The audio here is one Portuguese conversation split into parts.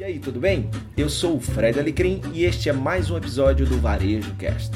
E aí, tudo bem? Eu sou o Fred Alecrim e este é mais um episódio do Varejo Cast.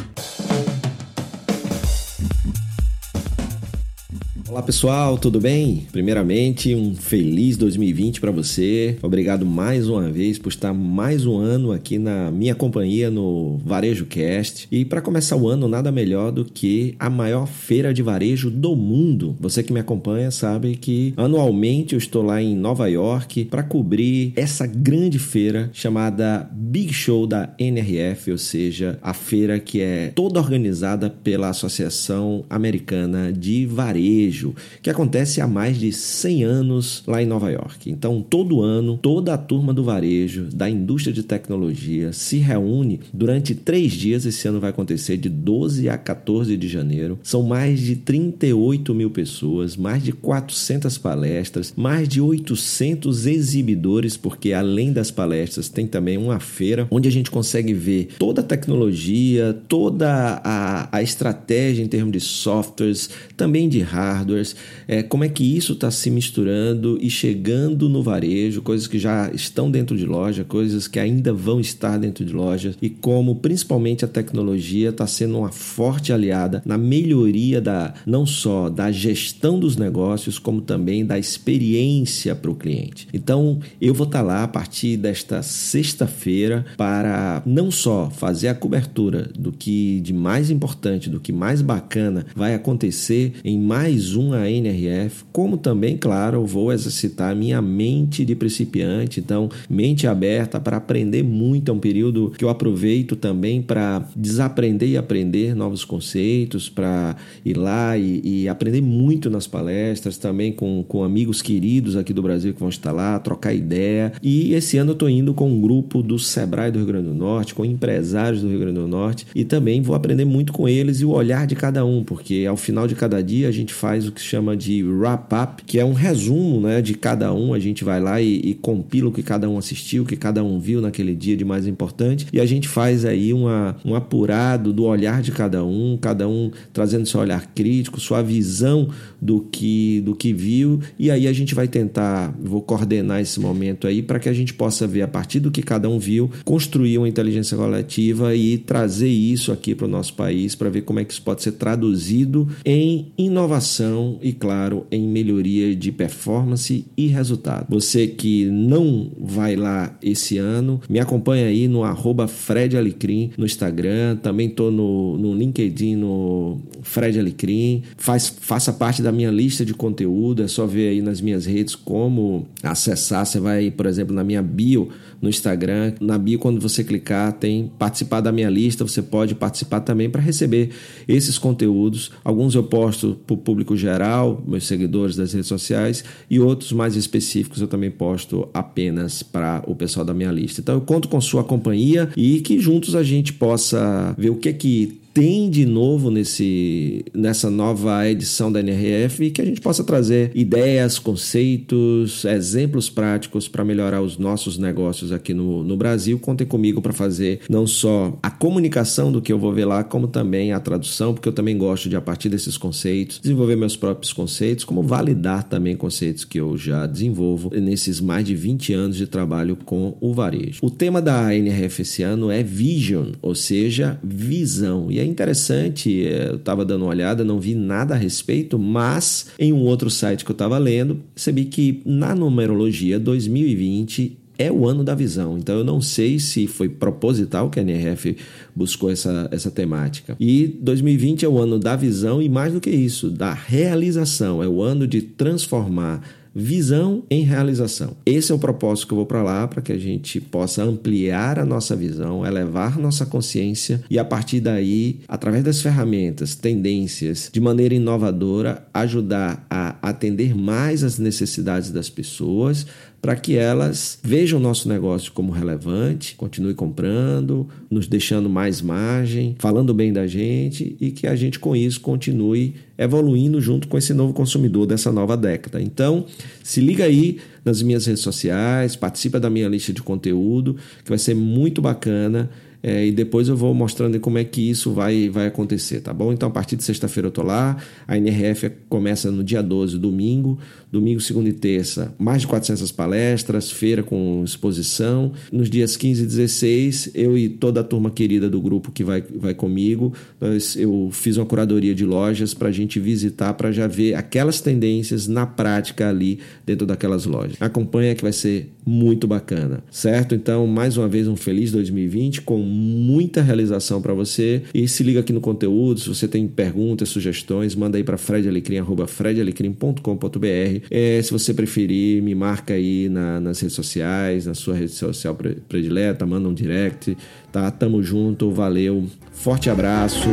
Olá pessoal, tudo bem? Primeiramente, um feliz 2020 para você. Obrigado mais uma vez por estar mais um ano aqui na minha companhia no Varejo Cast. E para começar o ano, nada melhor do que a maior feira de varejo do mundo. Você que me acompanha sabe que anualmente eu estou lá em Nova York para cobrir essa grande feira chamada Big Show da NRF, ou seja, a feira que é toda organizada pela Associação Americana de Varejo que acontece há mais de 100 anos lá em Nova York. Então, todo ano, toda a turma do varejo, da indústria de tecnologia, se reúne durante três dias. Esse ano vai acontecer de 12 a 14 de janeiro. São mais de 38 mil pessoas, mais de 400 palestras, mais de 800 exibidores, porque além das palestras, tem também uma feira onde a gente consegue ver toda a tecnologia, toda a, a estratégia em termos de softwares, também de hardware hardwares, é, como é que isso está se misturando e chegando no varejo, coisas que já estão dentro de loja, coisas que ainda vão estar dentro de lojas e como principalmente a tecnologia está sendo uma forte aliada na melhoria da não só da gestão dos negócios, como também da experiência para o cliente. Então eu vou estar tá lá a partir desta sexta-feira para não só fazer a cobertura do que de mais importante, do que mais bacana vai acontecer em mais um a NRF, como também, claro, vou exercitar minha mente de principiante, então, mente aberta para aprender muito. É um período que eu aproveito também para desaprender e aprender novos conceitos, para ir lá e, e, aprender muito nas palestras, também com, com amigos queridos aqui do Brasil que vão estar lá, trocar ideia. E esse ano eu estou indo com um grupo do Sebrae do Rio Grande do Norte, com empresários do Rio Grande do Norte, e também vou aprender muito com eles e o olhar de cada um, porque ao final de cada dia a gente faz o que se chama de wrap-up, que é um resumo né, de cada um. A gente vai lá e, e, compila o que cada um assistiu, o que cada um viu naquele dia de mais importante, e a gente faz aí uma, um apurado do olhar de cada um, cada um trazendo seu olhar crítico, sua visão do que, do que viu, e aí a gente vai tentar, vou coordenar esse momento aí para que a gente possa ver a partir do que cada um viu, construir uma inteligência coletiva e trazer isso aqui para o nosso país para ver como é que isso pode ser traduzido em inovação e, claro, em melhoria de performance e resultado. Você que não vai lá esse ano, me acompanha aí no arroba Fred Alecrim no Instagram, também tô no, no LinkedIn no Fred Alecrim, faz, faça parte da minha lista de conteúdo, é só ver aí nas minhas redes como acessar, você vai, por exemplo, na minha bio no Instagram. Na bio, quando você clicar, tem participar da minha lista. Você pode participar também para receber esses conteúdos. Alguns eu posto para o público geral, meus seguidores das redes sociais, e outros mais específicos eu também posto apenas para o pessoal da minha lista. Então eu conto com sua companhia e que juntos a gente possa ver o que é que tem de novo nesse, nessa nova edição da NRF e que a gente possa trazer ideias, conceitos, exemplos práticos para melhorar os nossos negócios aqui no, no Brasil. Contem comigo para fazer não só a comunicação do que eu vou ver lá, como também a tradução, porque eu também gosto de, a partir desses conceitos, desenvolver meus próprios conceitos, como validar também conceitos que eu já desenvolvo nesses mais de 20 anos de trabalho com o varejo. O tema da NRF esse ano é Vision, ou seja, visão. E interessante, é, eu estava dando uma olhada, não vi nada a respeito, mas em um outro site que eu estava lendo, percebi que na numerologia 2020 é o ano da visão. Então eu não sei se foi proposital que a NRF buscou essa, essa temática. E 2020 é o ano da visão e mais do que isso, da realização. É o ano de transformar visão em realização. Esse é o propósito que eu vou para lá, para que a gente possa ampliar a nossa visão, elevar nossa consciência e a partir daí, através das ferramentas, tendências, de maneira inovadora, ajudar a atender mais as necessidades das pessoas, para que elas vejam o nosso negócio como relevante, continue comprando, nos deixando mais margem, falando bem da gente e que a gente com isso continue evoluindo junto com esse novo consumidor dessa nova década. Então, se liga aí nas minhas redes sociais, participa da minha lista de conteúdo, que vai ser muito bacana é, e depois eu vou mostrando como é que isso vai, vai acontecer, tá bom? Então, a partir de sexta-feira eu tô lá, a NRF começa no dia 12, domingo, domingo, segunda e terça, mais de 400 palestras, feira com exposição. Nos dias 15 e 16, eu e toda a turma querida do grupo que vai, vai comigo, nós, eu fiz uma curadoria de lojas para a gente visitar, para já ver aquelas tendências na prática ali dentro daquelas lojas. Acompanha que vai ser muito bacana, certo? Então, mais uma vez, um feliz 2020 com muita realização para você e se liga aqui no conteúdo. Se você tem perguntas, sugestões, manda aí para fredalecrim.com.br. É, se você preferir, me marca aí na, nas redes sociais, na sua rede social predileta, manda um direct, tá? Tamo junto, valeu, forte abraço.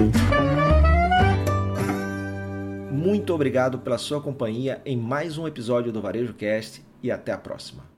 Muito obrigado pela sua companhia em mais um episódio do Varejo Cast e até a próxima.